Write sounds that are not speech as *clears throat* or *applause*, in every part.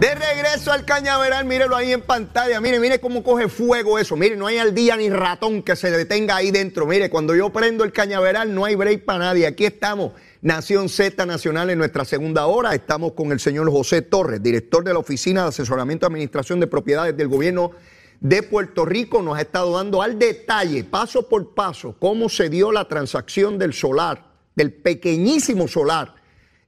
De regreso al cañaveral, mírelo ahí en pantalla. Mire, mire cómo coge fuego eso. Mire, no hay al día ni ratón que se detenga ahí dentro. Mire, cuando yo prendo el cañaveral no hay break para nadie. Aquí estamos, Nación Z Nacional en nuestra segunda hora. Estamos con el señor José Torres, director de la Oficina de Asesoramiento y Administración de Propiedades del Gobierno de Puerto Rico. Nos ha estado dando al detalle, paso por paso, cómo se dio la transacción del solar, del pequeñísimo solar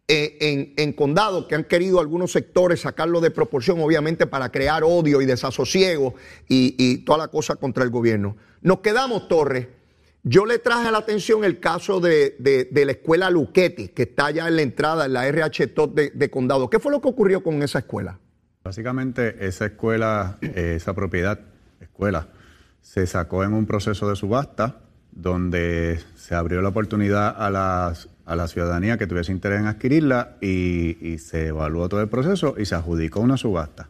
en, en condado que han querido algunos sectores sacarlo de proporción, obviamente, para crear odio y desasosiego y, y toda la cosa contra el gobierno. Nos quedamos, Torres. Yo le traje a la atención el caso de, de- de la escuela Luquetti, que está allá en la entrada, en la RH Top de, de condado. ¿Qué fue lo que ocurrió con esa escuela? Básicamente, esa escuela, eh, esa propiedad, escuela, se sacó en un proceso de subasta donde se abrió la oportunidad a, las- a la ciudadanía que tuviese interés en adquirirla y, y se evaluó todo el proceso y se adjudicó una subasta.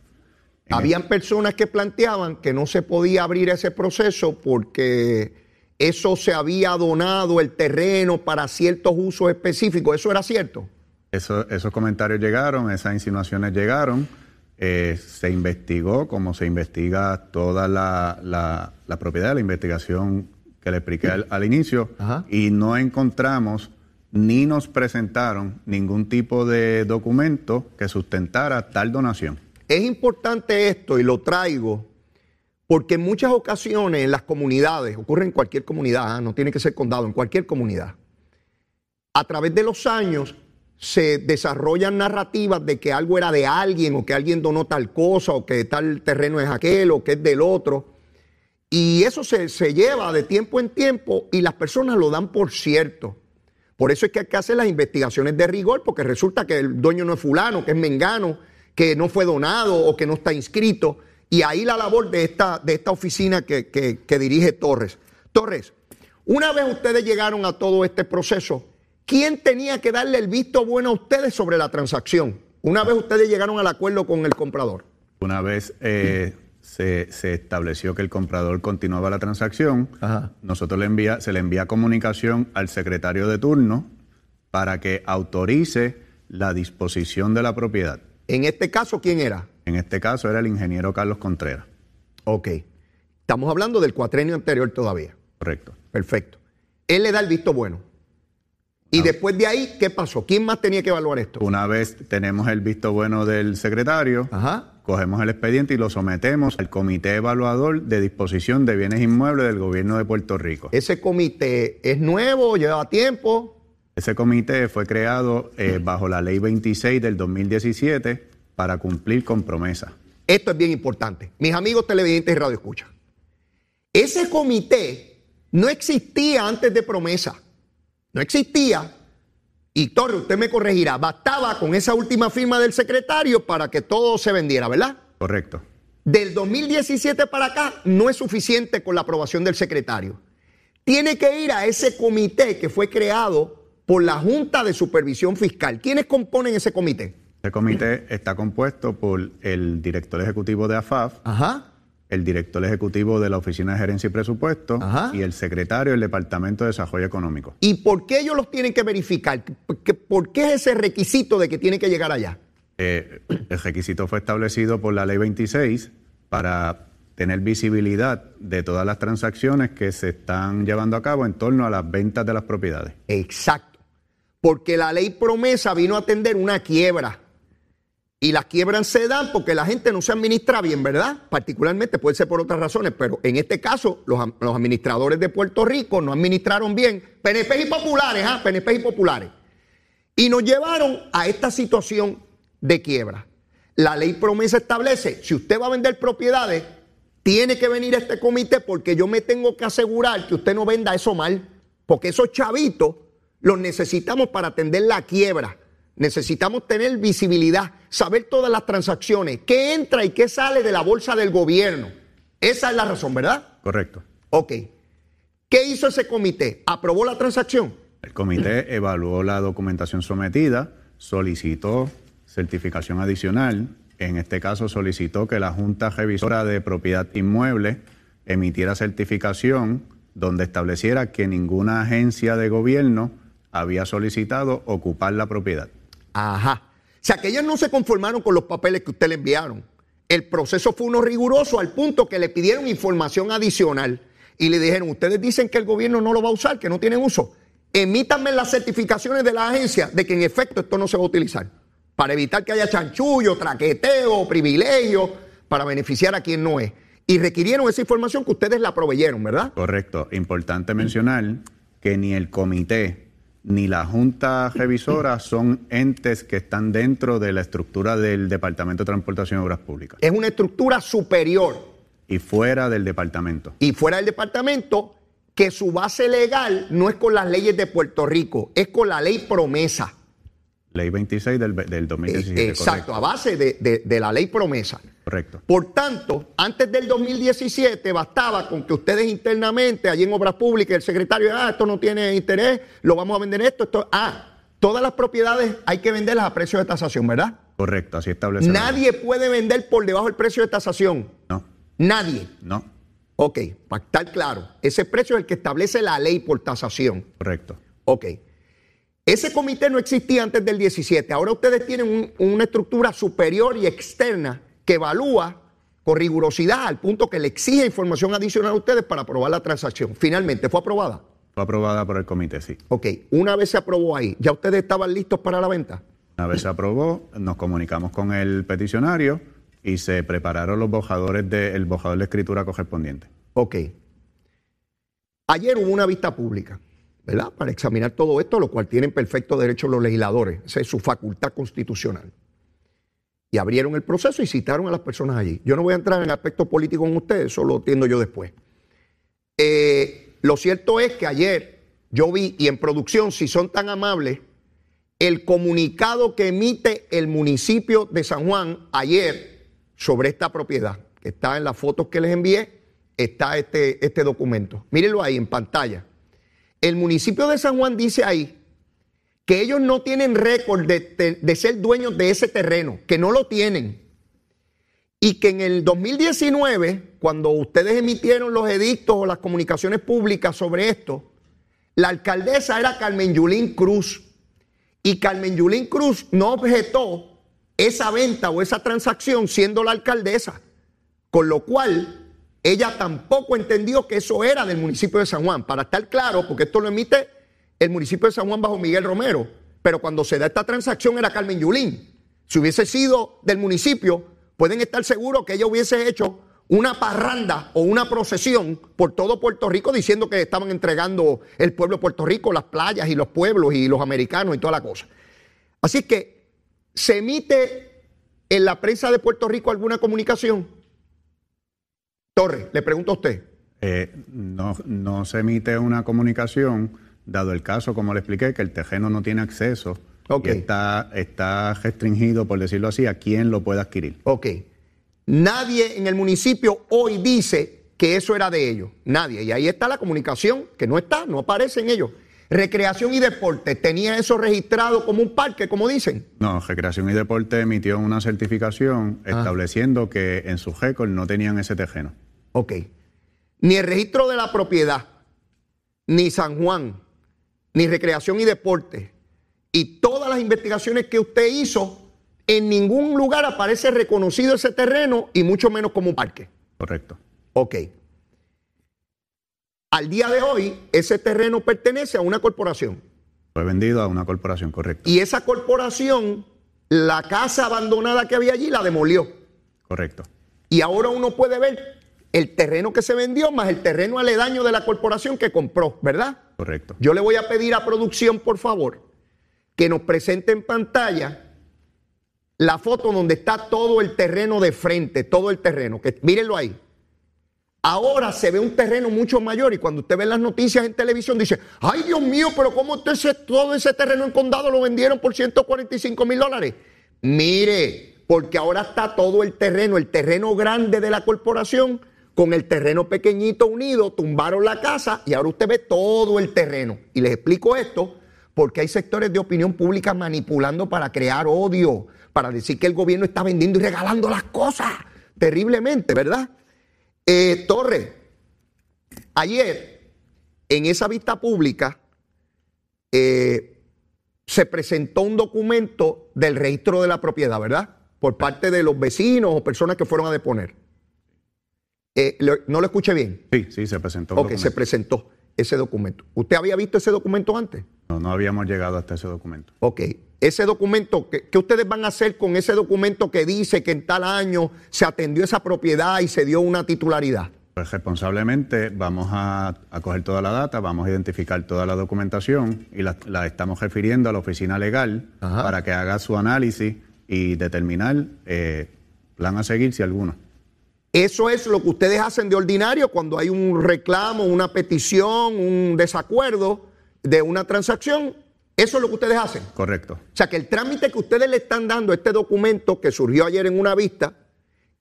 En Habían personas que planteaban que no se podía abrir ese proceso porque eso se había donado el terreno para ciertos usos específicos. ¿Eso era cierto? Eso- esos comentarios llegaron, esas insinuaciones llegaron, eh, se investigó como se investiga toda la, la- la propiedad, la investigación que le expliqué al, al inicio, Ajá. y no encontramos ni nos presentaron ningún tipo de documento que sustentara tal donación. Es importante esto y lo traigo porque en muchas ocasiones en las comunidades, ocurre en cualquier comunidad, ¿ah? no tiene que ser condado, en cualquier comunidad, a través de los años se desarrollan narrativas de que algo era de alguien o que alguien donó tal cosa o que tal terreno es aquel o que es del otro. Y eso se, se lleva de tiempo en tiempo y las personas lo dan por cierto. Por eso es que hay que hacer las investigaciones de rigor, porque resulta que el dueño no es fulano, que es mengano, que no fue donado o que no está inscrito. Y ahí la labor de esta, de esta oficina que, que- dirige Torres. Torres, una vez ustedes llegaron a todo este proceso, ¿quién tenía que darle el visto bueno a ustedes sobre la transacción? Una vez ustedes llegaron al acuerdo con el comprador. Una vez eh, se, se estableció que el comprador continuaba la transacción, Ajá. nosotros le envía, se le envía comunicación al secretario de turno para que autorice la disposición de la propiedad. En este caso, ¿quién era? En este caso era el ingeniero Carlos Contreras. Ok. Estamos hablando del cuatrenio anterior todavía. Correcto. Perfecto. Él le da el visto bueno. Y después de ahí, ¿qué pasó? ¿Quién más tenía que evaluar esto? Una vez tenemos el visto bueno del secretario, Ajá. Cogemos el expediente y lo sometemos al Comité Evaluador de Disposición de Bienes Inmuebles del Gobierno de Puerto Rico. Ese comité es nuevo, lleva tiempo. Ese comité fue creado eh, bajo la Ley 26 del 2017 para cumplir con promesa. Esto es bien importante. Mis amigos televidentes y radioescuchas. Ese comité no existía antes de promesa. No existía. Y Torre, usted me corregirá. Bastaba con esa última firma del secretario para que todo se vendiera, ¿verdad? Correcto. Del 2017 para acá no es suficiente con la aprobación del secretario. Tiene que ir a ese comité que fue creado por la Junta de Supervisión Fiscal. ¿Quiénes componen ese comité? Ese comité está compuesto por el director ejecutivo de AFAF, Ajá. El director ejecutivo de la Oficina de Gerencia y Presupuesto Ajá. y el secretario del Departamento de Desarrollo Económico. ¿Y por qué ellos los tienen que verificar? ¿Por qué- ¿Por qué es ese requisito de que tienen que llegar allá? Eh, el requisito fue establecido por la Ley 26 para tener visibilidad de todas las transacciones que se están llevando a cabo en torno a las ventas de las propiedades. Exacto. Porque la ley promesa vino a atender una quiebra. Y las quiebras se dan porque la gente no se administra bien, ¿verdad? Particularmente puede ser por otras razones, pero en este caso los, administradores de Puerto Rico no administraron bien, PNP y populares, ¿ah? PNP y populares. Y nos llevaron a esta situación de quiebra. La ley promesa establece, si usted va a vender propiedades, tiene que venir a este comité porque yo me tengo que asegurar que usted no venda eso mal, porque esos chavitos los necesitamos para atender la quiebra. Necesitamos tener visibilidad, saber todas las transacciones, qué entra y qué sale de la bolsa del gobierno. Esa es la razón, ¿verdad? Correcto. Ok. ¿Qué hizo ese comité? ¿Aprobó la transacción? El comité evaluó la documentación sometida, solicitó certificación adicional, en este caso solicitó que la Junta Revisora de Propiedad Inmueble emitiera certificación donde estableciera que ninguna agencia de gobierno había solicitado ocupar la propiedad. Ajá. Sea, que ellos no se conformaron con los papeles que usted le enviaron. El proceso fue uno riguroso al punto que le pidieron información adicional y le dijeron, ustedes dicen que el gobierno no lo va a usar, que no tienen uso. Emítanme las certificaciones de la agencia de que en efecto esto no se va a utilizar para evitar que haya chanchullo, traqueteo, privilegio, para beneficiar a quien no es. Y requirieron esa información que ustedes la proveyeron, ¿verdad? Correcto. Importante mencionar que ni el comité ni la Junta Revisora son entes que están dentro de la estructura del Departamento de Transportación y Obras Públicas. Es una estructura superior. Y fuera del departamento. Y fuera del departamento, que su base legal no es con las leyes de Puerto Rico, es con la ley promesa. Ley 26 del, del 2017. Exacto, a base de, de, la ley promesa. Correcto. Por tanto, antes del 2017 bastaba con que ustedes internamente, allí en Obras Públicas, el secretario, ah, esto no tiene interés, lo vamos a vender esto, esto, ah, todas las propiedades hay que venderlas a precio de tasación, ¿verdad? Correcto, así establece. Nadie puede vender por debajo del precio de tasación. No. Nadie. No. Ok, para estar claro, ese precio es el que establece la ley por tasación. Correcto. Ok. Ese comité no existía antes del 17. Ahora ustedes tienen una estructura superior y externa que evalúa con rigurosidad al punto que le exige información adicional a ustedes para aprobar la transacción. Finalmente, ¿fue aprobada? Fue aprobada por el comité, sí. Ok, una vez se aprobó ahí, ¿ya ustedes estaban listos para la venta? Una vez se aprobó, nos comunicamos con el peticionario y se prepararon los bojadores del bojador de escritura correspondiente. Ok. Ayer hubo una vista pública. ¿verdad? Para examinar todo esto, lo cual tienen perfecto derecho los legisladores. Esa es su facultad constitucional. Y abrieron el proceso y citaron a las personas allí. Yo no voy a entrar en aspectos políticos con ustedes, eso lo entiendo yo después. Eh, lo cierto es que ayer yo vi, y en producción, si son tan amables, el comunicado que emite el municipio de San Juan ayer sobre esta propiedad, está en las fotos que les envié, está este, este documento. Mírenlo ahí en pantalla. El municipio de San Juan dice ahí que ellos no tienen récord de, ser dueños de ese terreno, que no lo tienen. Y que en el 2019, cuando ustedes emitieron los edictos o las comunicaciones públicas sobre esto, la alcaldesa era Carmen Yulín Cruz. Y Carmen Yulín Cruz no objetó esa venta o esa transacción siendo la alcaldesa. Con lo cual, ella tampoco entendió que eso era del municipio de San Juan. Para estar claro, porque esto lo emite el municipio de San Juan bajo Miguel Romero, pero cuando se da esta transacción era Carmen Yulín. Si hubiese sido del municipio, pueden estar seguros que ella hubiese hecho una parranda o una procesión por todo Puerto Rico diciendo que estaban entregando el pueblo de Puerto Rico, las playas y los pueblos y los americanos y toda la cosa. Así que se emite en la prensa de Puerto Rico alguna comunicación Torre, le pregunto a usted. Eh, no, no se emite una comunicación, dado el caso, como le expliqué, que el terreno no tiene acceso. Y está, está restringido, por decirlo así, a quién lo puede adquirir. Ok. Nadie en el municipio hoy dice que eso era de ellos. Nadie. Y ahí está la comunicación, que no está, no aparece en ellos. Recreación y Deporte, ¿tenía eso registrado como un parque, como dicen? No, Recreación y Deporte emitió una certificación ah. estableciendo que en su récord no tenían ese terreno. Ok. Ni el registro de la propiedad, ni San Juan, ni Recreación y Deporte, y todas las investigaciones que usted hizo, en ningún lugar aparece reconocido ese terreno y mucho menos como un parque. Correcto. Ok. Al día de hoy, ese terreno pertenece a una corporación. Fue vendido a una corporación, correcto. Y esa corporación, la casa abandonada que había allí, la demolió. Correcto. Y ahora uno puede ver el terreno que se vendió más el terreno aledaño de la corporación que compró, ¿verdad? Correcto. Yo le voy a pedir a producción, por favor, que nos presente en pantalla la foto donde está todo el terreno de frente, todo el terreno, que mírenlo ahí. Ahora se ve un terreno mucho mayor y cuando usted ve las noticias en televisión dice, ay Dios mío, pero ¿cómo todo ese terreno en condado lo vendieron por 145 mil dólares? Mire, porque ahora está todo el terreno, el terreno grande de la corporación con el terreno pequeñito unido, tumbaron la casa y ahora usted ve todo el terreno. Y les explico esto porque hay sectores de opinión pública manipulando para crear odio, para decir que el gobierno está vendiendo y regalando las cosas terriblemente, ¿verdad? Eh, Torre, ayer en esa vista pública eh, se presentó un documento del registro de la propiedad, ¿verdad? Por parte de los vecinos o personas que fueron a deponer. Eh, ¿No lo escuché bien? Sí, sí, se presentó. Ok, se presentó ese documento. ¿Usted había visto ese documento antes? No, no habíamos llegado hasta ese documento. Ok, ese documento, ¿qué, ustedes van a hacer con ese documento que dice que en tal año se atendió esa propiedad y se dio una titularidad? Pues responsablemente vamos a, coger toda la data, vamos a identificar toda la documentación y la, estamos refiriendo a la oficina legal para que haga su análisis y determinar eh, plan a seguir si alguno. Eso es lo que ustedes hacen de ordinario cuando hay un reclamo, una petición, un desacuerdo de una transacción. Eso es lo que ustedes hacen. Correcto. O sea que el trámite que ustedes le están dando a este documento que surgió ayer en una vista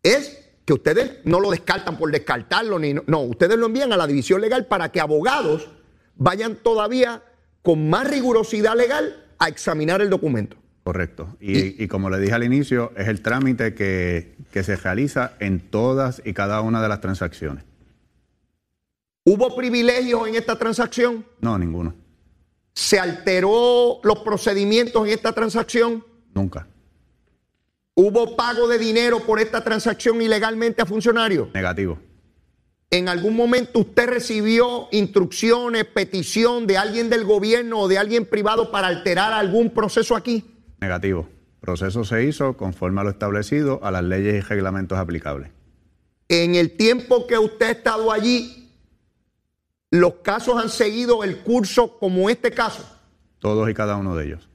es que ustedes no lo descartan por descartarlo, ni no, ustedes lo envían a la división legal para que abogados vayan todavía con más rigurosidad legal a examinar el documento. Correcto. Y, como le dije al inicio, es el trámite que, que se realiza en todas y cada una de las transacciones. ¿Hubo privilegios en esta transacción? No, ninguno. ¿Se alteró los procedimientos en esta transacción? Nunca. ¿Hubo pago de dinero por esta transacción ilegalmente a funcionarios? Negativo. ¿En algún momento usted recibió instrucciones, petición de alguien del gobierno o de alguien privado para alterar algún proceso aquí? Negativo. El proceso se hizo conforme a lo establecido a las leyes y reglamentos aplicables. En el tiempo que usted ha estado allí, ¿los casos han seguido el curso como este caso? Todos y cada uno de ellos.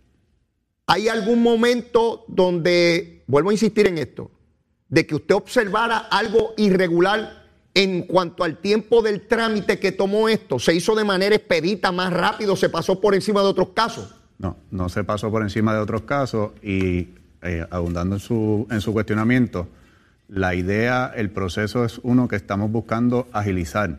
¿Hay algún momento donde, vuelvo a insistir en esto, de que usted observara algo irregular en cuanto al tiempo del trámite que tomó esto? ¿Se hizo de manera expedita, más rápido, se pasó por encima de otros casos? No, no se pasó por encima de otros casos y eh, abundando en su, en su cuestionamiento, la idea, el proceso es uno que estamos buscando agilizar.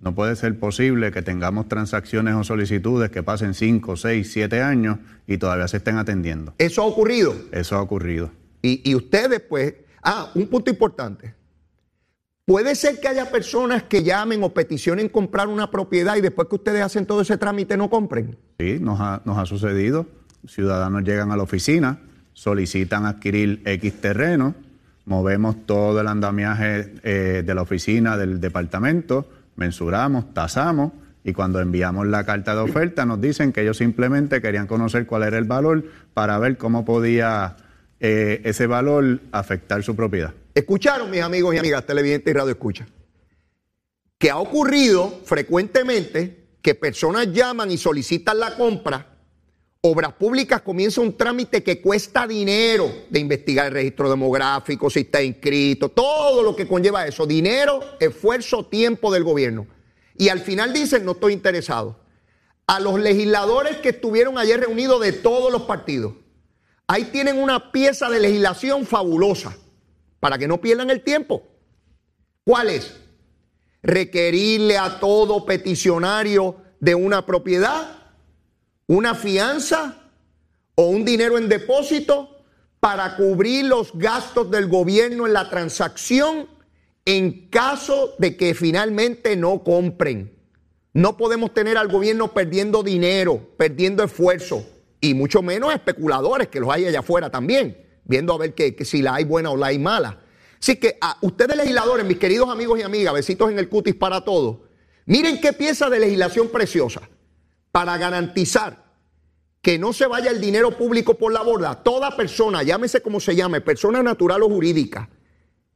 No puede ser posible que tengamos transacciones o solicitudes que pasen 5, 6, 7 años y todavía se estén atendiendo. ¿Eso ha ocurrido? Eso ha ocurrido. Y, y ustedes, pues, ah, un punto importante. Puede ser que haya personas que llamen o peticionen comprar una propiedad y después que ustedes hacen todo ese trámite no compren. Sí, nos ha, nos ha sucedido. Ciudadanos llegan a la oficina, solicitan adquirir X terreno, movemos todo el andamiaje eh, de la oficina, del departamento, mensuramos, tasamos y cuando enviamos la carta de oferta nos dicen que ellos simplemente querían conocer cuál era el valor para ver cómo podía eh, ese valor afectar su propiedad. Escucharon, mis amigos y amigas televidentes y radio escucha, que ha ocurrido frecuentemente que personas llaman y solicitan la compra, Obras Públicas comienza un trámite que cuesta dinero de investigar el registro demográfico, si está inscrito, todo lo que conlleva eso, dinero, esfuerzo, tiempo del gobierno. Y al final dicen, no estoy interesado. A los legisladores que estuvieron ayer reunidos de todos los partidos, ahí tienen una pieza de legislación fabulosa para que no pierdan el tiempo. ¿Cuál es? Requerirle a todo peticionario de una propiedad una fianza o un dinero en depósito para cubrir los gastos del gobierno en la transacción en caso de que finalmente no compren. No podemos tener al gobierno perdiendo dinero, perdiendo esfuerzo, y mucho menos especuladores que los hay allá afuera también viendo a ver que, si la hay buena o la hay mala. Así que a ustedes legisladores, mis queridos amigos y amigas, besitos en el cutis para todos, miren qué pieza de legislación preciosa para garantizar que no se vaya el dinero público por la borda. Toda persona, llámese como se llame, persona natural o jurídica,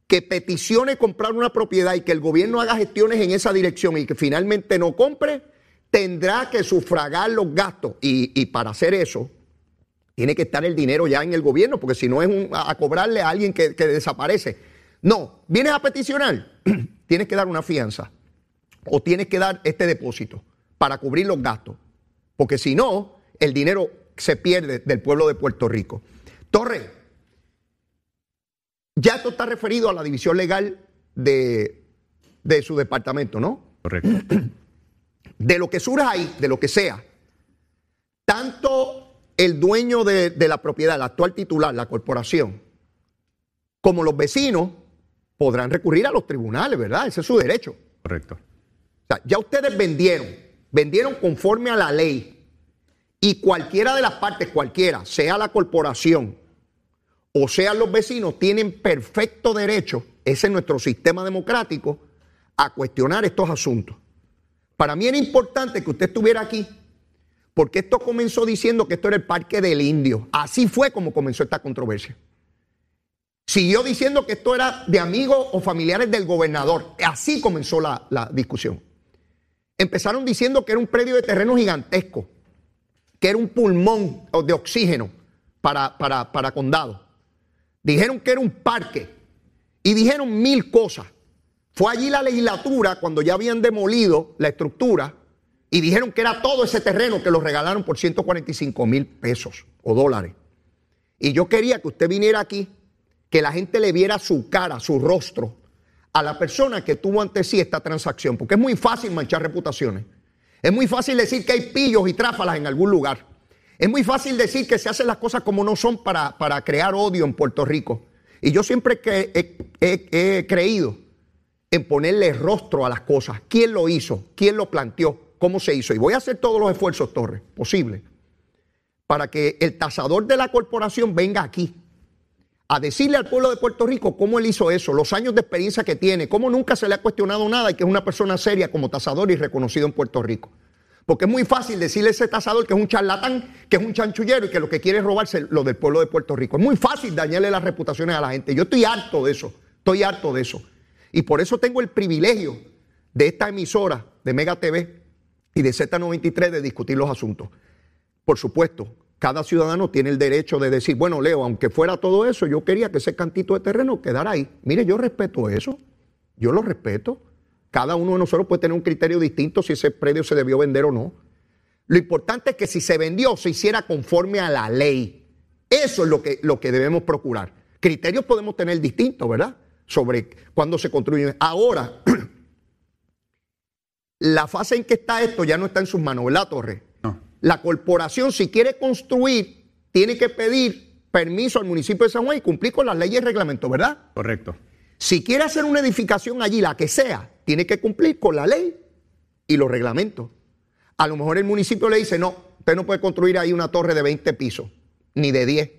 que peticione comprar una propiedad y que el gobierno haga gestiones en esa dirección y que finalmente no compre, tendrá que sufragar los gastos. Y, y para hacer eso, Tiene que estar el dinero ya en el gobierno, porque si no es un- a, a cobrarle a alguien que, que desaparece. No, vienes a peticionar, *clears throat* tienes que dar una fianza o tienes que dar este depósito para cubrir los gastos, porque si no, el dinero se pierde del pueblo de Puerto Rico. Torre, ya esto está referido a la división legal de, de su departamento, ¿no? Correcto. *clears throat* de lo que surja ahí, de lo que sea, tanto el dueño de, de la propiedad, el actual titular, la corporación, como los vecinos podrán recurrir a los tribunales, ¿verdad? Ese es su derecho. Correcto. O sea, ya ustedes vendieron, vendieron conforme a la ley y cualquiera de las partes, cualquiera, sea la corporación o sean los vecinos, tienen perfecto derecho, ese es nuestro sistema democrático, a cuestionar estos asuntos. Para mí era importante que usted estuviera aquí, porque esto comenzó diciendo que esto era el Parque del Indio. Así fue como comenzó esta controversia. Siguió diciendo que esto era de amigos o familiares del gobernador. Así comenzó la, la discusión. Empezaron diciendo que era un predio de terreno gigantesco, que era un pulmón de oxígeno para, para, para condado. Dijeron que era un parque y dijeron mil cosas. Fue allí la legislatura cuando ya habían demolido la estructura y dijeron que era todo ese terreno que lo regalaron por 145 mil pesos o dólares. Y yo quería que usted viniera aquí, que la gente le viera su cara, su rostro, a la persona que tuvo ante sí esta transacción, porque es muy fácil manchar reputaciones. Es muy fácil decir que hay pillos y tráfalas en algún lugar. Es muy fácil decir que se hacen las cosas como no son para, para crear odio en Puerto Rico. Y yo siempre que he, creído en ponerle rostro a las cosas. ¿Quién lo hizo? ¿Quién lo planteó? ¿Cómo se hizo? Y voy a hacer todos los esfuerzos, Torres, posibles, para que el tasador de la corporación venga aquí a decirle al pueblo de Puerto Rico cómo él hizo eso, los años de experiencia que tiene, cómo nunca se le ha cuestionado nada y que es una persona seria como tasador y reconocido en Puerto Rico. Porque es muy fácil decirle a ese tasador que es un charlatán, que es un chanchullero y que lo que quiere es robarse lo del pueblo de Puerto Rico. Es muy fácil dañarle las reputaciones a la gente. Yo estoy harto de eso, estoy harto de eso. Y por eso tengo el privilegio de esta emisora, de Mega TV y de Z93, de discutir los asuntos. Por supuesto, cada ciudadano tiene el derecho de decir, bueno, Leo, aunque fuera todo eso, yo quería que ese cantito de terreno quedara ahí. Mire, yo respeto eso, yo lo respeto. Cada uno de nosotros puede tener un criterio distinto si ese predio se debió vender o no. Lo importante es que si se vendió, se hiciera conforme a la ley. Eso es lo que, lo que debemos procurar. Criterios podemos tener distintos, ¿verdad? Sobre cuándo se construyen. Ahora, la fase en que está esto ya no está en sus manos, ¿verdad, Torre? No. La corporación, si quiere construir, tiene que pedir permiso al municipio de San Juan y cumplir con las leyes y reglamentos, ¿verdad? Correcto. Si quiere hacer una edificación allí, la que sea, tiene que cumplir con la ley y los reglamentos. A lo mejor el municipio le dice, no, usted no puede construir ahí una torre de 20 pisos, ni de 10.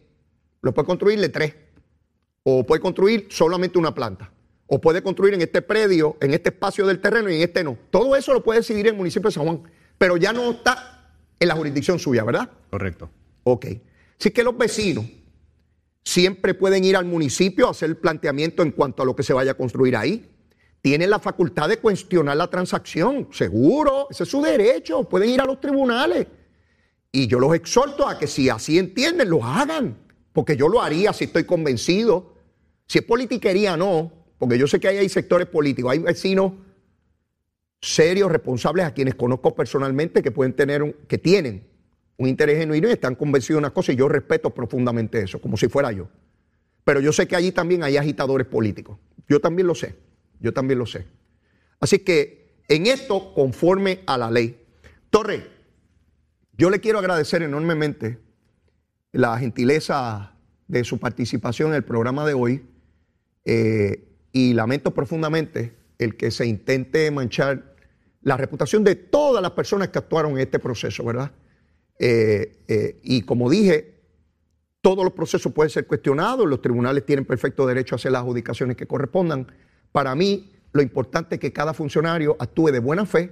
Lo puede construir de 3. O puede construir solamente una planta. O puede construir en este predio, en este espacio del terreno y en este no. Todo eso lo puede decidir el municipio de San Juan. Pero ya no está en la jurisdicción suya, ¿verdad? Correcto. Ok. Así que los vecinos siempre pueden ir al municipio a hacer el planteamiento en cuanto a lo que se vaya a construir ahí. Tienen la facultad de cuestionar la transacción, seguro, ese es su derecho, pueden ir a los tribunales. Y yo los exhorto a que si así entienden, lo hagan, porque yo lo haría si estoy convencido. Si es politiquería, no, porque yo sé que ahí hay sectores políticos, hay vecinos serios, responsables, a quienes conozco personalmente, que pueden tener, un- que tienen un interés genuino y están convencidos de una cosa y yo respeto profundamente eso, como si fuera yo. Pero yo sé que allí también hay agitadores políticos. Yo también lo sé, yo también lo sé. Así que en esto, conforme a la ley. Torre, yo le quiero agradecer enormemente la gentileza de su participación en el programa de hoy eh, y lamento profundamente el que se intente manchar la reputación de todas las personas que actuaron en este proceso, ¿verdad? Eh, eh, y como dije, todos los procesos pueden ser cuestionados, los tribunales tienen perfecto derecho a hacer las adjudicaciones que correspondan. Para mí, lo importante es que cada funcionario actúe de buena fe,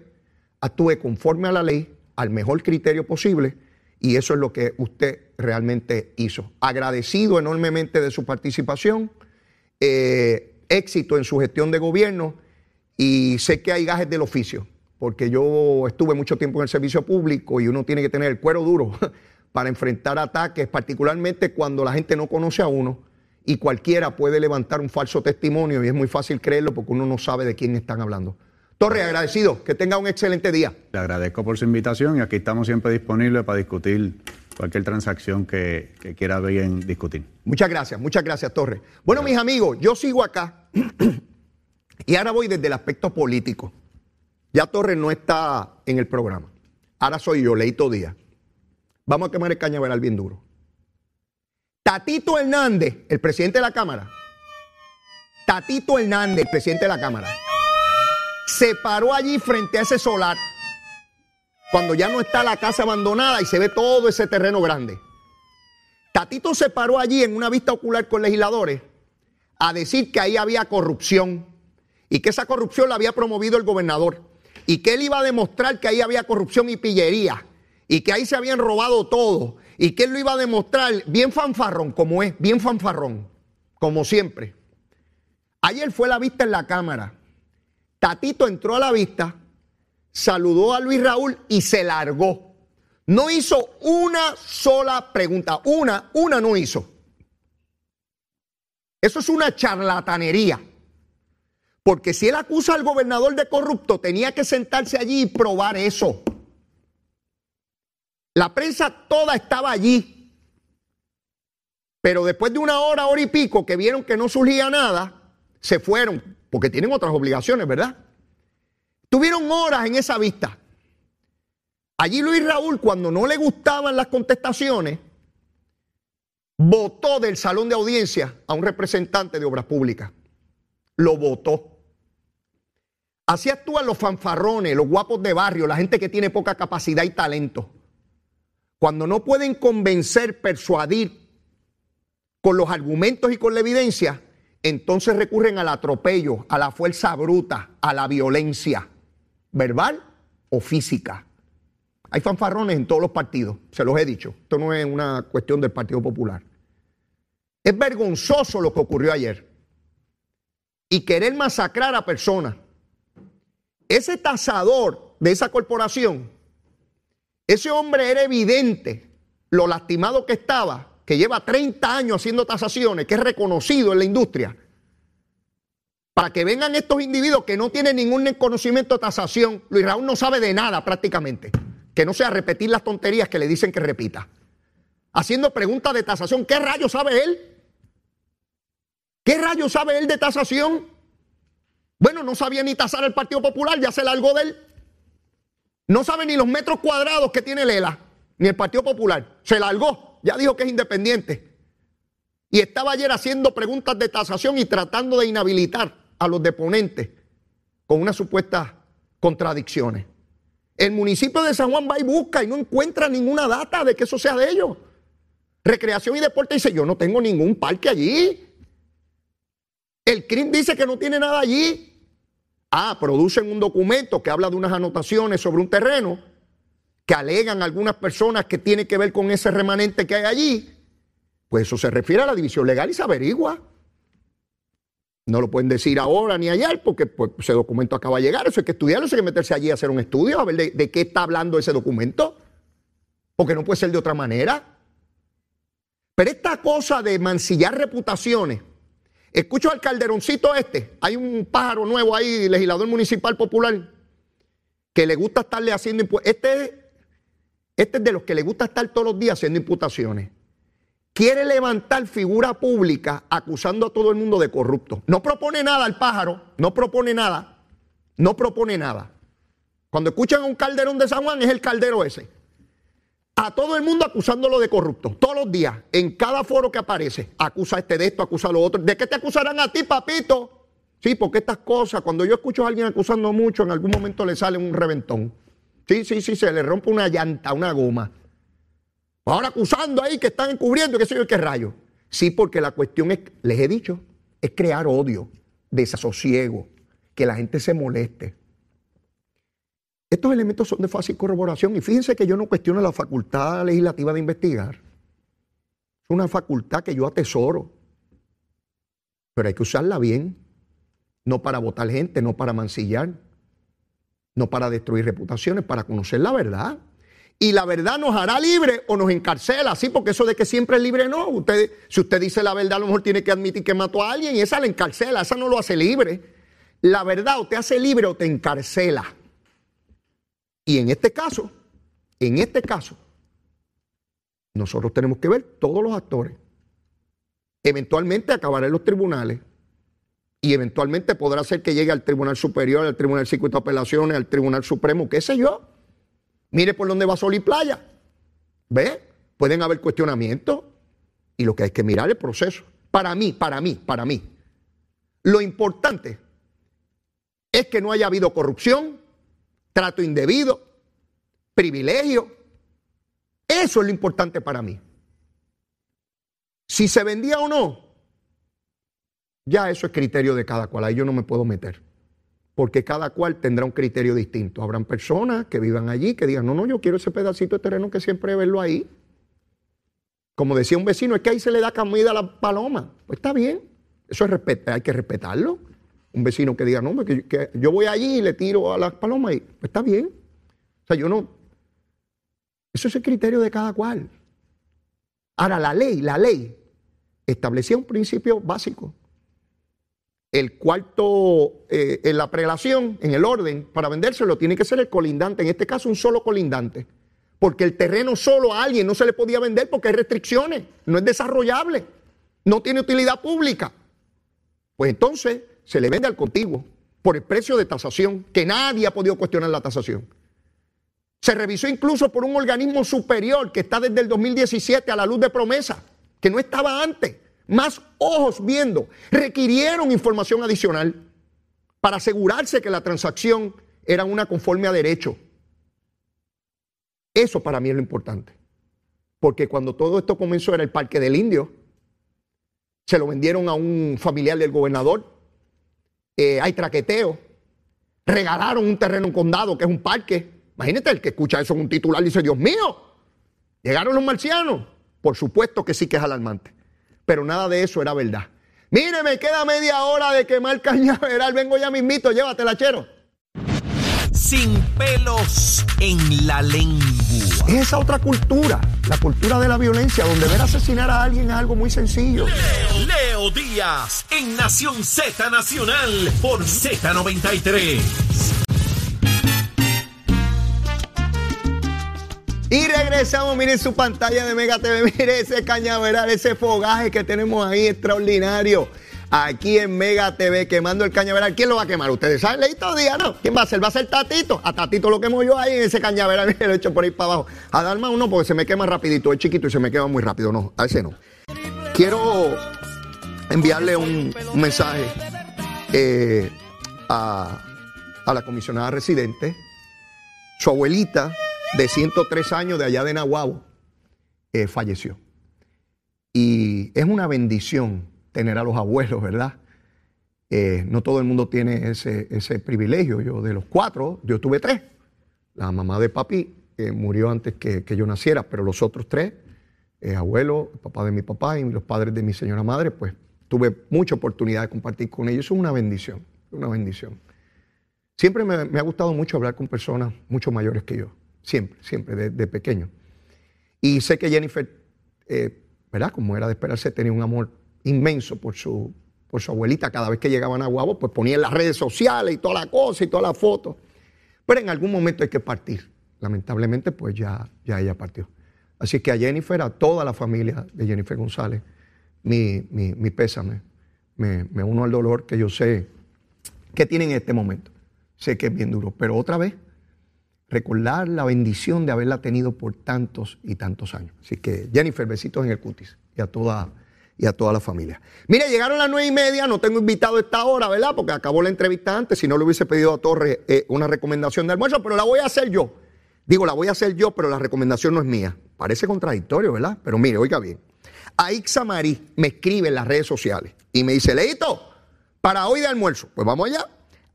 actúe conforme a la ley, al mejor criterio posible, y eso es lo que usted realmente hizo. Agradecido enormemente de su participación, eh, éxito en su gestión de gobierno, y sé que hay gajes del oficio, porque yo estuve mucho tiempo en el servicio público y uno tiene que tener el cuero duro *laughs* para enfrentar ataques, particularmente cuando la gente no conoce a uno y cualquiera puede levantar un falso testimonio y es muy fácil creerlo porque uno no sabe de quién están hablando. Torre, agradecido, que tenga un excelente día. Le agradezco por su invitación y aquí estamos siempre disponibles para discutir cualquier transacción que, quiera bien discutir. Muchas gracias, muchas gracias, Torre. Bueno, mis amigos, yo sigo acá *clears throat* y ahora voy desde el aspecto político. Ya Torre no está en el programa. Ahora soy yo, Leito Díaz. Vamos a quemar el cañaveral bien duro. Tatito Hernández, el presidente de la Cámara. Tatito Hernández, el presidente de la Cámara. Se paró allí frente a ese solar cuando ya no está la casa abandonada y se ve todo ese terreno grande. Tatito se paró allí en una vista ocular con legisladores a decir que ahí había corrupción y que esa corrupción la había promovido el gobernador y que él iba a demostrar que ahí había corrupción y pillería y que ahí se habían robado todo y que él lo iba a demostrar bien fanfarrón como es, bien fanfarrón, como siempre. Ayer fue la vista en la cámara. Tatito entró a la vista saludó a Luis Raúl y se largó. No hizo una sola pregunta, una, una no hizo. Eso es una charlatanería. Porque si él acusa al gobernador de corrupto, tenía que sentarse allí y probar eso. La prensa toda estaba allí. Pero después de una hora, hora y pico, que vieron que no surgía nada, se fueron, porque tienen otras obligaciones, ¿verdad? Tuvieron horas en esa vista. Allí Luis Raúl, cuando no le gustaban las contestaciones, votó del salón de audiencia a un representante de obras públicas. Lo votó. Así actúan los fanfarrones, los guapos de barrio, la gente que tiene poca capacidad y talento. Cuando no pueden convencer, persuadir con los argumentos y con la evidencia, entonces recurren al atropello, a la fuerza bruta, a la violencia verbal o física. Hay fanfarrones en todos los partidos, se los he dicho. Esto no es una cuestión del Partido Popular. Es vergonzoso lo que ocurrió ayer. Y querer masacrar a personas. Ese tasador de esa corporación, ese hombre era evidente lo lastimado que estaba, que lleva 30 años haciendo tasaciones, que es reconocido en la industria para que vengan estos individuos que no tienen ningún conocimiento de tasación. Luis Raúl no sabe de nada prácticamente, que no sea repetir las tonterías que le dicen que repita. Haciendo preguntas de tasación, ¿qué rayos sabe él? ¿Qué rayos sabe él de tasación? Bueno, no sabía ni tasar el Partido Popular, ya se largó de él. No sabe ni los metros cuadrados que tiene Lela, ni el Partido Popular. Se largó, ya dijo que es independiente. Y estaba ayer haciendo preguntas de tasación y tratando de inhabilitar a los deponentes con unas supuestas contradicciones. El municipio de San Juan va y busca y no encuentra ninguna data de que eso sea de ellos. Recreación y deporte dice, yo no tengo ningún parque allí. El CRIM dice que no tiene nada allí. Ah, producen un documento que habla de unas anotaciones sobre un terreno que alegan algunas personas que tiene que ver con ese remanente que hay allí. Pues eso se refiere a la división legal y se averigua. No lo pueden decir ahora ni ayer porque pues, ese documento acaba de llegar. Eso hay que estudiarlo, eso hay que meterse allí a hacer un estudio, a ver de, qué está hablando ese documento. Porque no puede ser de otra manera. Pero esta cosa de mancillar reputaciones, escucho al calderoncito este, hay un pájaro nuevo ahí, legislador municipal popular, que le gusta estarle haciendo Este, este es de los que le gusta estar todos los días haciendo imputaciones quiere levantar figura pública acusando a todo el mundo de corrupto. No propone nada al pájaro, no propone nada, no propone nada. Cuando escuchan a un calderón de San Juan es el caldero ese. A todo el mundo acusándolo de corrupto, todos los días, en cada foro que aparece, acusa este de esto, acusa a lo otro. ¿De qué te acusarán a ti, papito? Sí, porque estas cosas, cuando yo escucho a alguien acusando mucho, en algún momento le sale un reventón. Sí, sí, sí, se le rompe una llanta, una goma. Ahora acusando ahí que están encubriendo, qué sé yo, qué rayo. Sí, porque la cuestión es, les he dicho, es crear odio, desasosiego, que la gente se moleste. Estos elementos son de fácil corroboración y fíjense que yo no cuestiono la facultad legislativa de investigar. Es una facultad que yo atesoro, pero hay que usarla bien, no para votar gente, no para mancillar, no para destruir reputaciones, para conocer la verdad. y la verdad nos hará libre o nos encarcela, ¿sí? Porque eso de que siempre es libre, no. Si usted dice la verdad, a lo mejor tiene que admitir que mató a alguien y esa la encarcela, esa no lo hace libre. La verdad o te hace libre o te encarcela. Y en este caso, en este caso, nosotros tenemos que ver todos los actores. Eventualmente acabará en los tribunales y eventualmente podrá ser que llegue al Tribunal Superior, al Tribunal Circuito de Apelaciones, al Tribunal Supremo, qué sé yo. Mire por dónde va Sol y Playa. ¿Ve? Pueden haber cuestionamientos y lo que hay que mirar es el proceso. Para mí, para mí, para mí. Lo importante es que no haya habido corrupción, trato indebido, privilegio. Eso es lo importante para mí. Si se vendía o no, ya eso es criterio de cada cual, ahí yo no me puedo meter, porque cada cual tendrá un criterio distinto. Habrán personas que vivan allí que digan, no, no, yo quiero ese pedacito de terreno que siempre verlo ahí. Como decía un vecino, es que ahí se le da comida a la paloma. Pues está bien, eso es hay que respetarlo. Un vecino que diga, no, que, que yo voy allí y le tiro a las palomas y está bien. O sea, yo no. Eso es el criterio de cada cual. Ahora, la ley, la ley establecía un principio básico el cuarto, eh, en la prelación, en el orden, para vendérselo, tiene que ser el colindante, en este caso un solo colindante, porque el terreno solo a alguien no se le podía vender porque hay restricciones, no es desarrollable, no tiene utilidad pública. Pues entonces se le vende al contiguo por el precio de tasación, que nadie ha podido cuestionar la tasación. Se revisó incluso por un organismo superior que está desde el 2017 a la luz de promesa, que no estaba antes más ojos viendo, requirieron información adicional para asegurarse que la transacción era una conforme a derecho. Eso para mí es lo importante. Porque cuando todo esto comenzó era el Parque del Indio. Se lo vendieron a un familiar del gobernador. Eh, hay traqueteo. Regalaron un terreno en condado que es un parque. Imagínate el que escucha eso en un titular y dice, Dios mío, llegaron los marcianos. Por supuesto que sí que es alarmante pero nada de eso era verdad. Mire, me queda media hora de quemar *laughs* cañaveral. Vengo ya mismito, llévatela, chero. Sin pelos en la lengua. esa otra cultura, la cultura de la violencia, donde ver asesinar a alguien es algo muy sencillo. Leo, Leo Díaz, en Nación Z Nacional, por Z93. Y regresamos, miren su pantalla de Mega TV, mire ese cañaveral, ese fogaje que tenemos ahí extraordinario. Aquí en Mega TV quemando el cañaveral. ¿Quién lo va a quemar? Ustedes saben, Leito día, ¿no? ¿Quién va a ser? Va a ser Tatito. A Tatito lo quemo yo ahí en ese cañaveral. *laughs* Mire, lo he hecho por ahí para abajo. A Dalma uno porque se me quema rapidito. Es chiquito y se me quema muy rápido. No, a ese no. Quiero enviarle un, mensaje eh, a, a la comisionada residente. Su abuelita de 103 años de allá de Nahuabo, eh, falleció. Y es una bendición tener a los abuelos, ¿verdad? Eh, no todo el mundo tiene ese, ese, privilegio. Yo de los cuatro, yo tuve tres. La mamá de papi eh, murió antes que, yo naciera, pero los otros tres, abuelo, el papá de mi papá y los padres de mi señora madre, pues tuve mucha oportunidad de compartir con ellos. Es una bendición, una bendición. Siempre me ha gustado mucho hablar con personas mucho mayores que yo siempre, siempre, de, pequeño. Y sé que Jennifer, eh, ¿verdad? Como era de esperarse, tenía un amor inmenso por su, por su abuelita. Cada vez que llegaban a Guabo, pues ponía en las redes sociales y toda la cosa y toda la foto. Pero en algún momento hay que partir. Lamentablemente, pues ya, ya ella partió. Así que a Jennifer, a toda la familia de Jennifer González, mi, mi, pésame. Me, me uno al dolor que yo sé que tienen en este momento. Sé que es bien duro. Pero otra vez, recordar la bendición de haberla tenido por tantos y tantos años. Así que Jennifer, besitos en el cutis y a toda, y a toda la familia. Mire, llegaron las nueve y media, no tengo invitado a esta hora, ¿verdad? Porque acabó la entrevista antes, si no le hubiese pedido a Torres eh, una recomendación de almuerzo, pero la voy a hacer yo. Digo, la voy a hacer yo, pero la recomendación no es mía. Parece contradictorio, ¿verdad? Pero mire, oiga bien. Aixa Marí me escribe en las redes sociales y me dice, Leito, para hoy de almuerzo, pues vamos allá.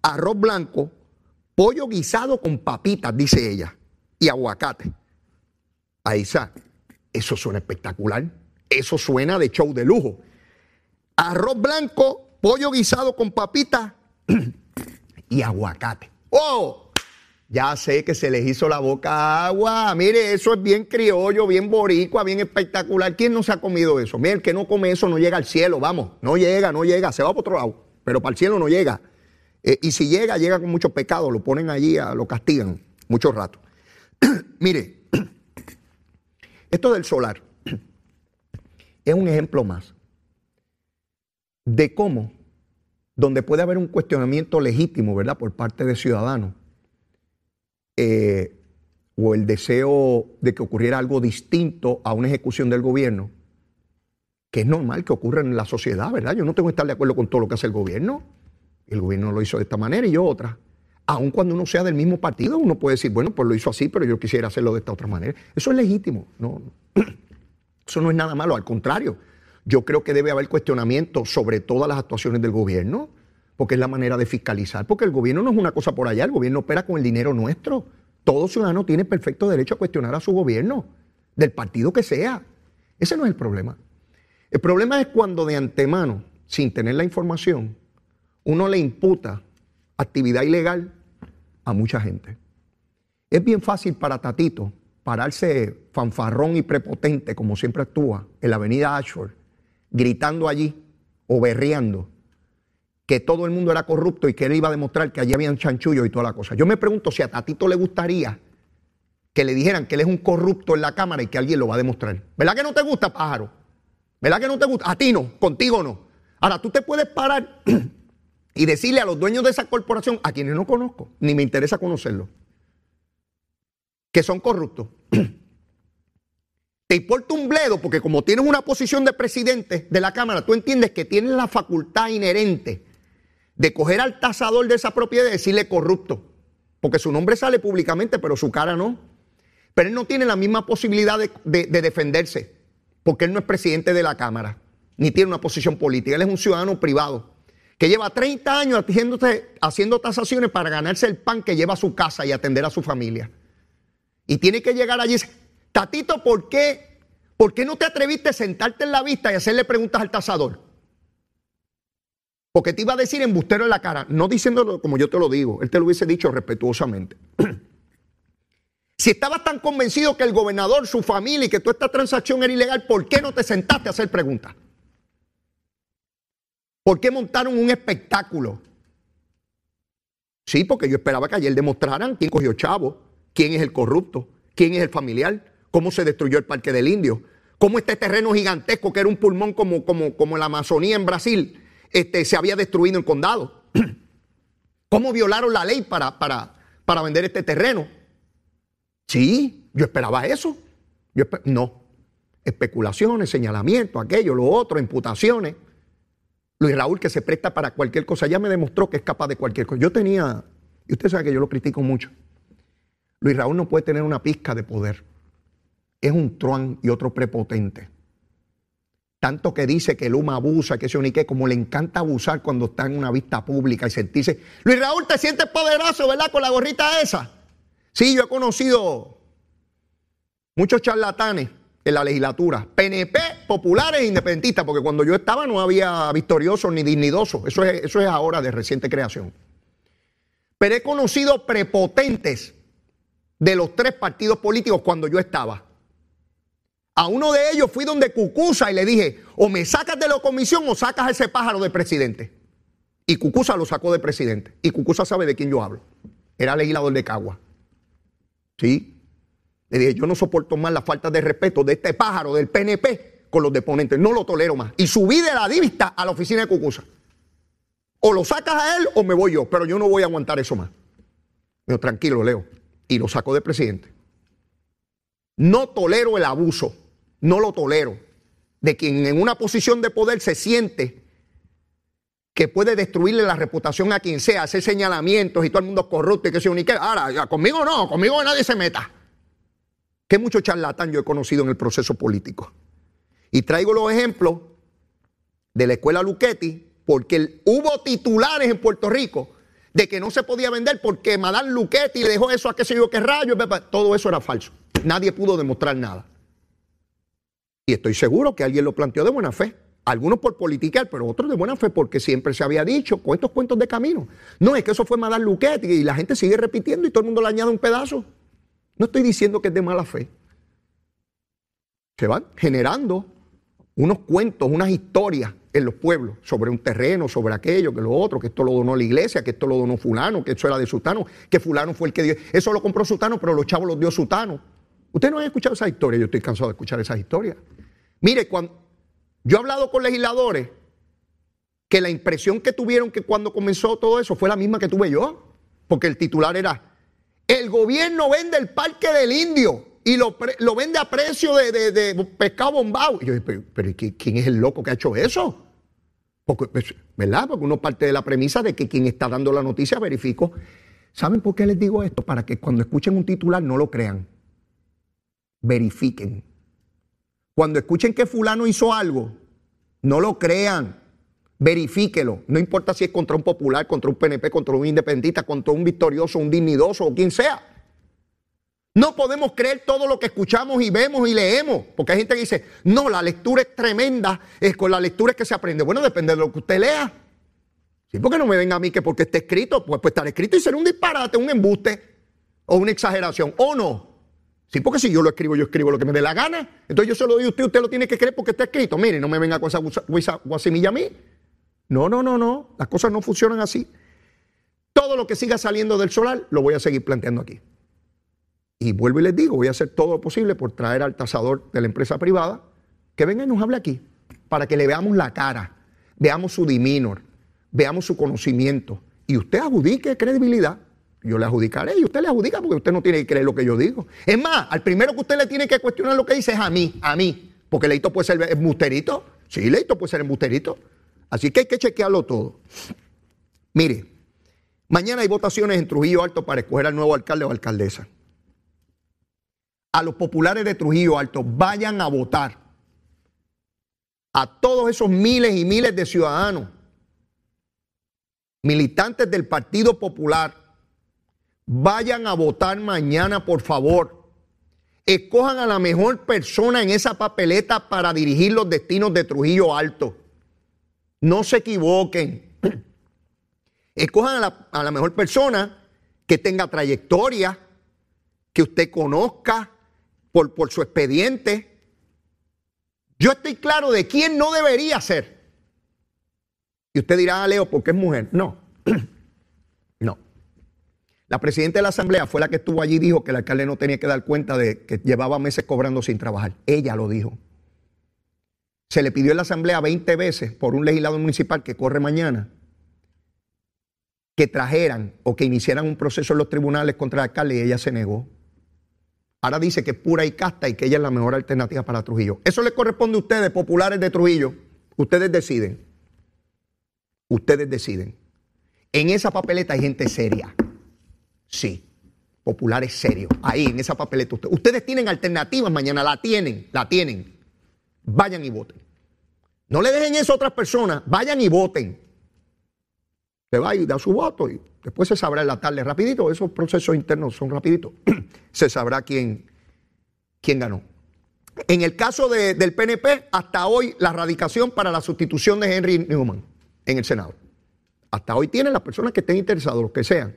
Arroz blanco, pollo guisado con papitas, dice ella, y aguacate. Está. Eso suena espectacular. Eso suena de show de lujo. Arroz blanco, pollo guisado con papitas *clears throat* y aguacate. ¡Oh! Ya sé que se les hizo la boca agua. Mire, eso es bien criollo, bien boricua, bien espectacular. ¿Quién no se ha comido eso? Mire, el que no come eso no llega al cielo, vamos. No llega, no llega, se va para otro lado. Pero para el cielo no llega. Eh, y si llega, llega con mucho pecado. Lo ponen allí, lo castigan mucho rato. *clears throat* Mire, *clears throat* esto del solar es un ejemplo más de cómo, donde puede haber un cuestionamiento legítimo, ¿verdad?, por parte de ciudadanos eh, o el deseo de que ocurriera algo distinto a una ejecución del gobierno, que es normal que ocurra en la sociedad, ¿verdad? Yo no tengo que estar de acuerdo con todo lo que hace el gobierno. El gobierno lo hizo de esta manera y yo otra. Aun cuando uno sea del mismo partido, uno puede decir, bueno, pues lo hizo así, pero yo quisiera hacerlo de esta otra manera. Eso es legítimo. No, *clears throat* eso no es nada malo, al contrario. Yo creo que debe haber cuestionamiento sobre todas las actuaciones del gobierno porque es la manera de fiscalizar, porque el gobierno no es una cosa por allá, el gobierno opera con el dinero nuestro. Todo ciudadano tiene perfecto derecho a cuestionar a su gobierno, del partido que sea. Ese no es el problema. El problema es cuando de antemano, sin tener la información, uno le imputa actividad ilegal a mucha gente. Es bien fácil para Tatito pararse fanfarrón y prepotente, como siempre actúa, en la avenida Ashford, gritando allí o berreando que todo el mundo era corrupto y que él iba a demostrar que allí habían chanchullos y toda la cosa. Yo me pregunto si a Tatito le gustaría que le dijeran que él es un corrupto en la Cámara y que alguien lo va a demostrar. ¿Verdad que no te gusta, pájaro? ¿Verdad que no te gusta? A ti no, contigo no. Ahora, tú te puedes parar *clears throat* y decirle a los dueños de esa corporación, a quienes no conozco, ni me interesa conocerlo, que son corruptos. Te importa un bledo porque como tienes una posición de presidente de la Cámara, tú entiendes que tienes la facultad inherente de coger al tasador de esa propiedad y decirle corrupto. Porque su nombre sale públicamente, pero su cara no. Pero él no tiene la misma posibilidad de, defenderse, porque él no es presidente de la Cámara, ni tiene una posición política. Él es un ciudadano privado que lleva 30 años haciendo tasaciones para ganarse el pan que lleva a su casa y atender a su familia. Y tiene que llegar allí Tatito, ¿por qué, ¿por qué no te atreviste a sentarte en la vista y hacerle preguntas al tasador? Porque te iba a decir embustero en la cara, no diciéndolo como yo te lo digo, él te lo hubiese dicho respetuosamente. *clears throat* si estabas tan convencido que el gobernador, su familia y que toda esta transacción era ilegal, ¿por qué no te sentaste a hacer preguntas? ¿Por qué montaron un espectáculo? Sí, porque yo esperaba que ayer demostraran quién cogió chavo, quién es el corrupto, quién es el familiar, cómo se destruyó el Parque del Indio, cómo este terreno gigantesco que era un pulmón como, como, como la Amazonía en Brasil este, se había destruido en condado. *clears throat* ¿Cómo violaron la ley para, para, para vender este terreno? Sí, yo esperaba eso. No. Especulaciones, señalamientos, aquello, lo otro, imputaciones. Luis Raúl que se presta para cualquier cosa, ya me demostró que es capaz de cualquier cosa. Yo tenía, y usted sabe que yo lo critico mucho, Luis Raúl no puede tener una pizca de poder. Es un truán y otro prepotente. Tanto que dice que Luma abusa, que se unique, como le encanta abusar cuando está en una vista pública y sentirse. Luis Raúl, te sientes poderoso, ¿verdad? Con la gorrita esa. Sí, yo he conocido muchos charlatanes en la legislatura, PNP, populares e independentistas, porque cuando yo estaba no había victoriosos ni dignidosos. Eso es, eso es ahora de reciente creación. Pero he conocido prepotentes de los tres partidos políticos cuando yo estaba. A uno de ellos fui donde Cucusa y le dije, o me sacas de la comisión o sacas a ese pájaro de presidente. Y Cucusa lo sacó de presidente. Y Cucusa sabe de quién yo hablo. Era legislador de Cagua. ¿Sí? Le dije, yo no soporto más la falta de respeto de este pájaro del PNP con los deponentes. No lo tolero más. Y subí de la divista a la oficina de Cucusa. O lo sacas a él o me voy yo. Pero yo no voy a aguantar eso más. Pero tranquilo, Leo. Y lo sacó de presidente. No tolero el abuso no lo tolero. De quien en una posición de poder se siente que puede destruirle la reputación a quien sea, hacer señalamientos y todo el mundo es corrupto y que se unique. Ahora, conmigo no, conmigo nadie se meta. Que mucho charlatán yo he conocido en el proceso político. Y traigo los ejemplos de la escuela Luchetti, porque hubo titulares en Puerto Rico de que no se podía vender porque Madame Luchetti le dejó eso a qué sé yo qué rayo. Todo eso era falso. Nadie pudo demostrar nada. Y estoy seguro que alguien lo planteó de buena fe, Algunos por politicar, pero otros de buena fe, porque siempre se había dicho con estos cuentos de camino. No, es que eso fue Madame Luquet y la gente sigue repitiendo y todo el mundo le añade un pedazo. No estoy diciendo que es de mala fe. Se van generando unos cuentos, unas historias en los pueblos sobre un terreno, sobre aquello, que lo otro, que esto lo donó la iglesia, que esto lo donó fulano, que eso era de Sutano, que fulano fue el que dio. Eso lo compró Sutano, pero los chavos los dio Sutano. Ustedes no han escuchado esa historia, yo estoy cansado de escuchar esas historias. Mire, cuando yo he hablado con legisladores que la impresión que tuvieron que cuando comenzó todo eso fue la misma que tuve yo, porque el titular era, el gobierno vende el parque del indio y lo, vende a precio de, pescado bombado. Y yo dije, pero, ¿quién es el loco que ha hecho eso? Porque, pues, ¿Verdad? Porque uno parte de la premisa de que quien está dando la noticia verifico. ¿Saben por qué les digo esto? Para que cuando escuchen un titular no lo crean. Verifiquen. Cuando escuchen que fulano hizo algo, no lo crean. Verifíquelo. No importa si es contra un popular, contra un PNP, contra un independentista, contra un victorioso, un dignidoso o quien sea. No podemos creer todo lo que escuchamos y vemos y leemos, porque hay gente que dice, no, la lectura es tremenda, es con la lectura es que se aprende. Bueno, depende de lo que usted lea. Sí, porque no me venga a mí que porque esté escrito, pues puede estar escrito y ser un disparate, un embuste o una exageración, o no. Sí, porque si yo lo escribo, yo escribo lo que me dé la gana. Entonces yo se lo doy a usted, usted lo tiene que creer porque está escrito. Mire, no me venga con esa guasimilla a mí. No, no, no, no. Las cosas no funcionan así. Todo lo que siga saliendo del solar lo voy a seguir planteando aquí. Y vuelvo y les digo, voy a hacer todo lo posible por traer al tasador de la empresa privada que venga y nos hable aquí, para que le veamos la cara, veamos su diminor, veamos su conocimiento y usted adjudique credibilidad. Yo le adjudicaré y usted le adjudica porque usted no tiene que creer lo que yo digo. Es más, al primero que usted le tiene que cuestionar lo que dice es a mí, a mí, porque Leito puede ser embusterito. Sí, Leito puede ser embusterito. Así que hay que chequearlo todo. Mire, mañana hay votaciones en Trujillo Alto para escoger al nuevo alcalde o alcaldesa a los populares de Trujillo Alto, vayan a votar. A todos esos miles y miles de ciudadanos, militantes del Partido Popular, vayan a votar mañana, por favor. Escojan a la mejor persona en esa papeleta para dirigir los destinos de Trujillo Alto. No se equivoquen. *clears throat* Escojan a la, a la mejor persona que tenga trayectoria, que usted conozca, por, su expediente. Yo estoy claro de quién no debería ser. Y usted dirá, ah, Leo, porque es mujer. No, *clears throat* no. La presidenta de la Asamblea fue la que estuvo allí y dijo que el alcalde no tenía que dar cuenta de que llevaba meses cobrando sin trabajar. Ella lo dijo. Se le pidió en la Asamblea 20 veces por un legislador municipal que corre mañana que trajeran o que iniciaran un proceso en los tribunales contra el alcalde y ella se negó. Ahora dice que es pura y casta y que ella es la mejor alternativa para Trujillo. Eso le corresponde a ustedes, populares de Trujillo. Ustedes deciden. Ustedes deciden. En esa papeleta hay gente seria. Sí. Populares serios. Ahí, en esa papeleta. Ustedes, ustedes tienen alternativas mañana. La tienen. La tienen. Vayan y voten. No le dejen eso a otras personas. Vayan y voten. Se va y da su voto y después se sabrá en la tarde rapidito. Esos procesos internos son rapiditos. *clears throat* se sabrá quién, quién ganó. En el caso del PNP, hasta hoy la radicación para la sustitución de Henry Newman en el Senado. Hasta hoy tienen las personas que estén interesados, los que sean.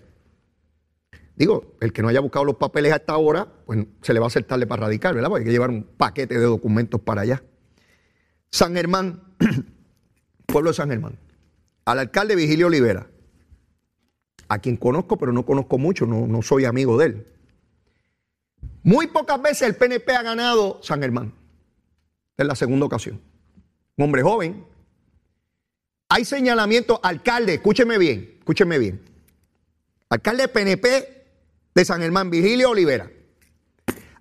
Digo, el que no haya buscado los papeles hasta ahora, pues se le va a hacer tarde para radicar, ¿verdad? Porque hay que llevar un paquete de documentos para allá. San Germán, *clears throat* pueblo de San Germán al alcalde Vigilio Olivera, a quien conozco, pero no conozco mucho, no, soy amigo de él. Muy pocas veces el PNP ha ganado San Germán. Es la segunda ocasión. Un hombre joven. Hay señalamiento, alcalde, escúcheme bien, escúcheme bien. Alcalde PNP de San Germán, Vigilio Olivera.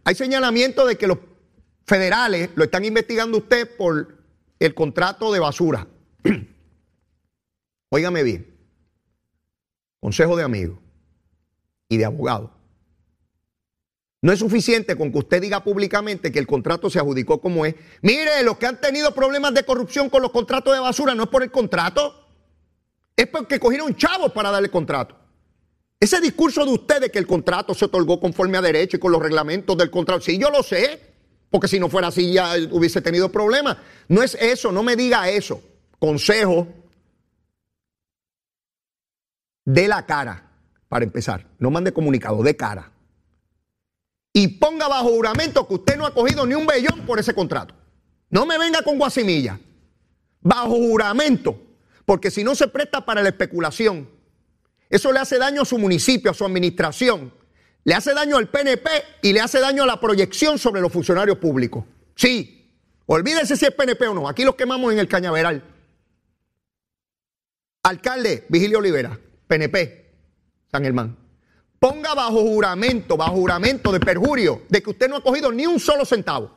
Hay señalamiento de que los federales lo están investigando usted por el contrato de basura. *clears throat* Óigame bien, consejo de amigo y de abogado. No es suficiente con que usted diga públicamente que el contrato se adjudicó como es. Mire, los que han tenido problemas de corrupción con los contratos de basura no es por el contrato, es porque cogieron chavos para darle contrato. Ese discurso de ustedes que el contrato se otorgó conforme a derecho y con los reglamentos del contrato, sí, yo lo sé, Porque si no fuera así ya hubiese tenido problemas. No es eso, no me diga eso. Consejo de la cara, para empezar. No mande comunicado, de cara. Y ponga bajo juramento que usted no ha cogido ni un bellón por ese contrato. No me venga con guasimilla. Bajo juramento. Porque si no se presta para la especulación, eso le hace daño a su municipio, a su administración. Le hace daño al PNP y le hace daño a la proyección sobre los funcionarios públicos. Sí, olvídese si es PNP o no. Aquí los quemamos en el cañaveral. Alcalde Vigilio Olivera, PNP, San Germán. Ponga bajo juramento, bajo juramento de perjurio, de que usted no ha cogido ni un solo centavo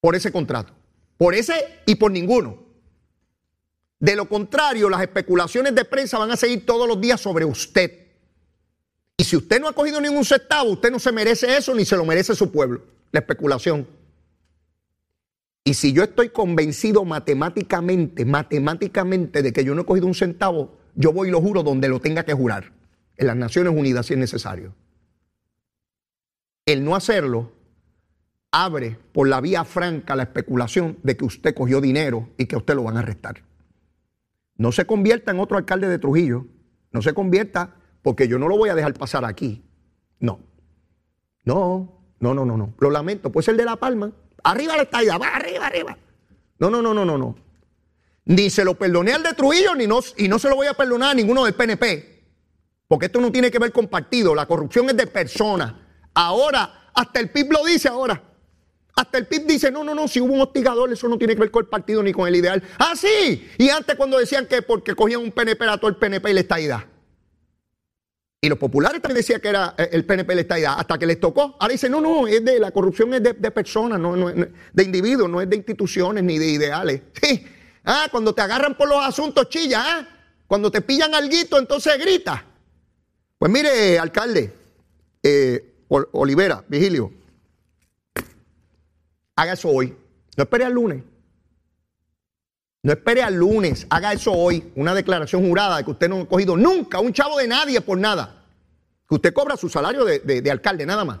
por ese contrato. Por ese y por ninguno. De lo contrario, las especulaciones de prensa van a seguir todos los días sobre usted. Y si usted no ha cogido ningún centavo, usted no se merece eso ni se lo merece su pueblo. La especulación. Y si yo estoy convencido matemáticamente, matemáticamente de que yo no he cogido un centavo, yo voy y lo juro donde lo tenga que jurar, en las Naciones Unidas si es necesario. El no hacerlo abre por la vía franca la especulación de que usted cogió dinero y que usted lo van a arrestar. No se convierta en otro alcalde de Trujillo, no se convierta porque yo no lo voy a dejar pasar aquí. No, no, no, no, no, no. Lo lamento, puede ser de La Palma, Arriba la estadía, va arriba, arriba. No, no, no, no, no, no. Ni se lo perdoné al de Trujillo, ni no, y no se lo voy a perdonar a ninguno del PNP. Porque esto no tiene que ver con partido, la corrupción es de personas. Ahora, hasta el PIB lo dice ahora. Hasta el PIB dice, no, no, no, si hubo un hostigador, eso no tiene que ver con el partido ni con el ideal. Ah, sí. Y antes cuando decían que porque cogían un PNP era todo el PNP y la estadidad. Y los populares también decían que era eh, el PNP la estadidad, hasta que les tocó. Ahora dicen, no, no, es de la corrupción es de, personas, no, no, de individuos, no es de instituciones ni de ideales. Sí. Ah, cuando te agarran por los asuntos, chilla, ¿ah? Cuando te pillan alguito, entonces grita. Pues mire, alcalde, eh, Olivera, Vigilio, haga eso hoy. No espere al lunes. No espere al lunes, haga eso hoy, una declaración jurada de que usted no ha cogido nunca un chavo de nadie por nada. Que usted cobra su salario de, alcalde, nada más.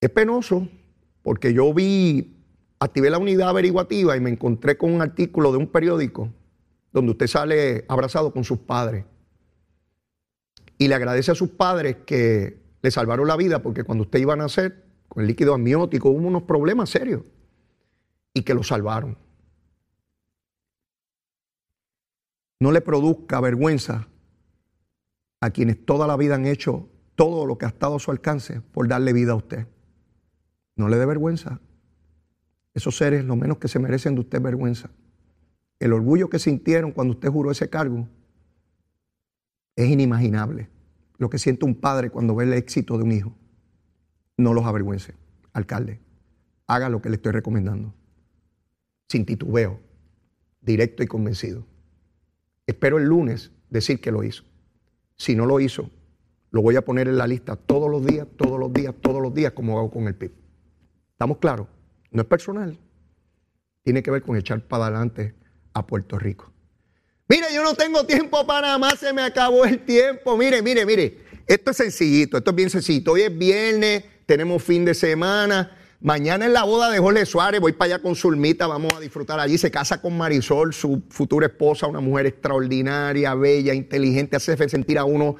Es penoso porque yo vi, activé la unidad averiguativa y me encontré con un artículo de un periódico donde usted sale abrazado con sus padres. Y le agradece a sus padres que le salvaron la vida porque cuando usted iba a nacer, con el líquido amniótico, hubo unos problemas serios y que lo salvaron. No le produzca vergüenza a quienes toda la vida han hecho todo lo que ha estado a su alcance por darle vida a usted. No le dé vergüenza. Esos seres lo menos que se merecen de usted vergüenza. El orgullo que sintieron cuando usted juró ese cargo es inimaginable. Lo que siente un padre cuando ve el éxito de un hijo. No los avergüence. Alcalde, haga lo que le estoy recomendando sin titubeo, directo y convencido. Espero el lunes decir que lo hizo. Si no lo hizo, lo voy a poner en la lista todos los días, todos los días, todos los días, como hago con el PIB. ¿Estamos claros? No es personal. Tiene que ver con echar para adelante a Puerto Rico. Mire, yo no tengo tiempo para más, se me acabó el tiempo. Mire, mire, mire. Esto es sencillito, esto es bien sencillito. Hoy es viernes, tenemos fin de semana. Mañana es la boda de Jorge Suárez, voy para allá con Zulmita, vamos a disfrutar allí. Se casa con Marisol, su futura esposa, una mujer extraordinaria, bella, inteligente, hace sentir a uno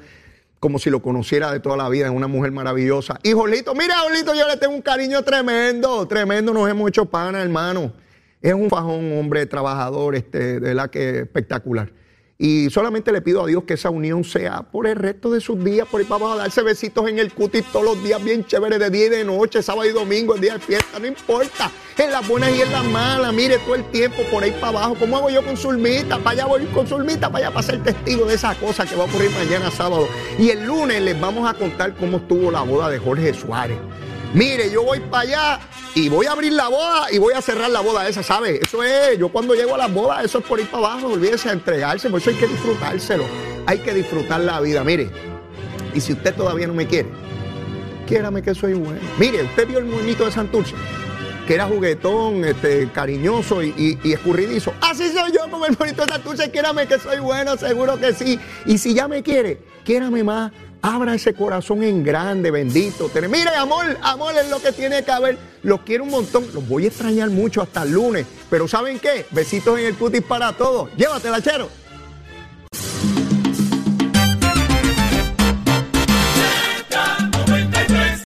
como si lo conociera de toda la vida, es una mujer maravillosa. Y Jorlito, mira, Jorlito, yo le tengo un cariño tremendo, tremendo, nos hemos hecho pana, hermano. Es un fajón, hombre trabajador, este, de verdad que espectacular. Y solamente le pido a Dios que esa unión sea por el resto de sus días, por ahí abajo, a darse besitos en el cutis todos los días bien chévere, de día y de noche, sábado y domingo, el día de fiesta, no importa. En las buenas y en las malas, mire todo el tiempo por ahí para abajo. ¿Cómo hago yo con Zulmita? Para allá voy con Zulmita, para allá para ser testigo de esa cosa que va a ocurrir mañana sábado. Y el lunes les vamos a contar cómo estuvo la boda de Jorge Suárez. Mire, yo voy para allá y voy a abrir la boda y voy a cerrar la boda esa, ¿sabe? Eso es, yo cuando llego a las bodas, eso es por ir para abajo, olvídese a entregarse, por eso hay que disfrutárselo. Hay que disfrutar la vida, mire. Y si usted todavía no me quiere, quiérame que soy bueno. Mire, usted vio el monito de Santurce, que era juguetón, este, cariñoso y, escurridizo. Así soy yo con el monito de Santurce, quiérame que soy bueno, seguro que sí. Y si ya me quiere, quiérame más Abra ese corazón en grande, bendito. Mire, amor, amor es lo que tiene que haber. Los quiero un montón. Los voy a extrañar mucho hasta el lunes. Pero ¿saben qué? Besitos en el cutis para todos. Llévatela, chero.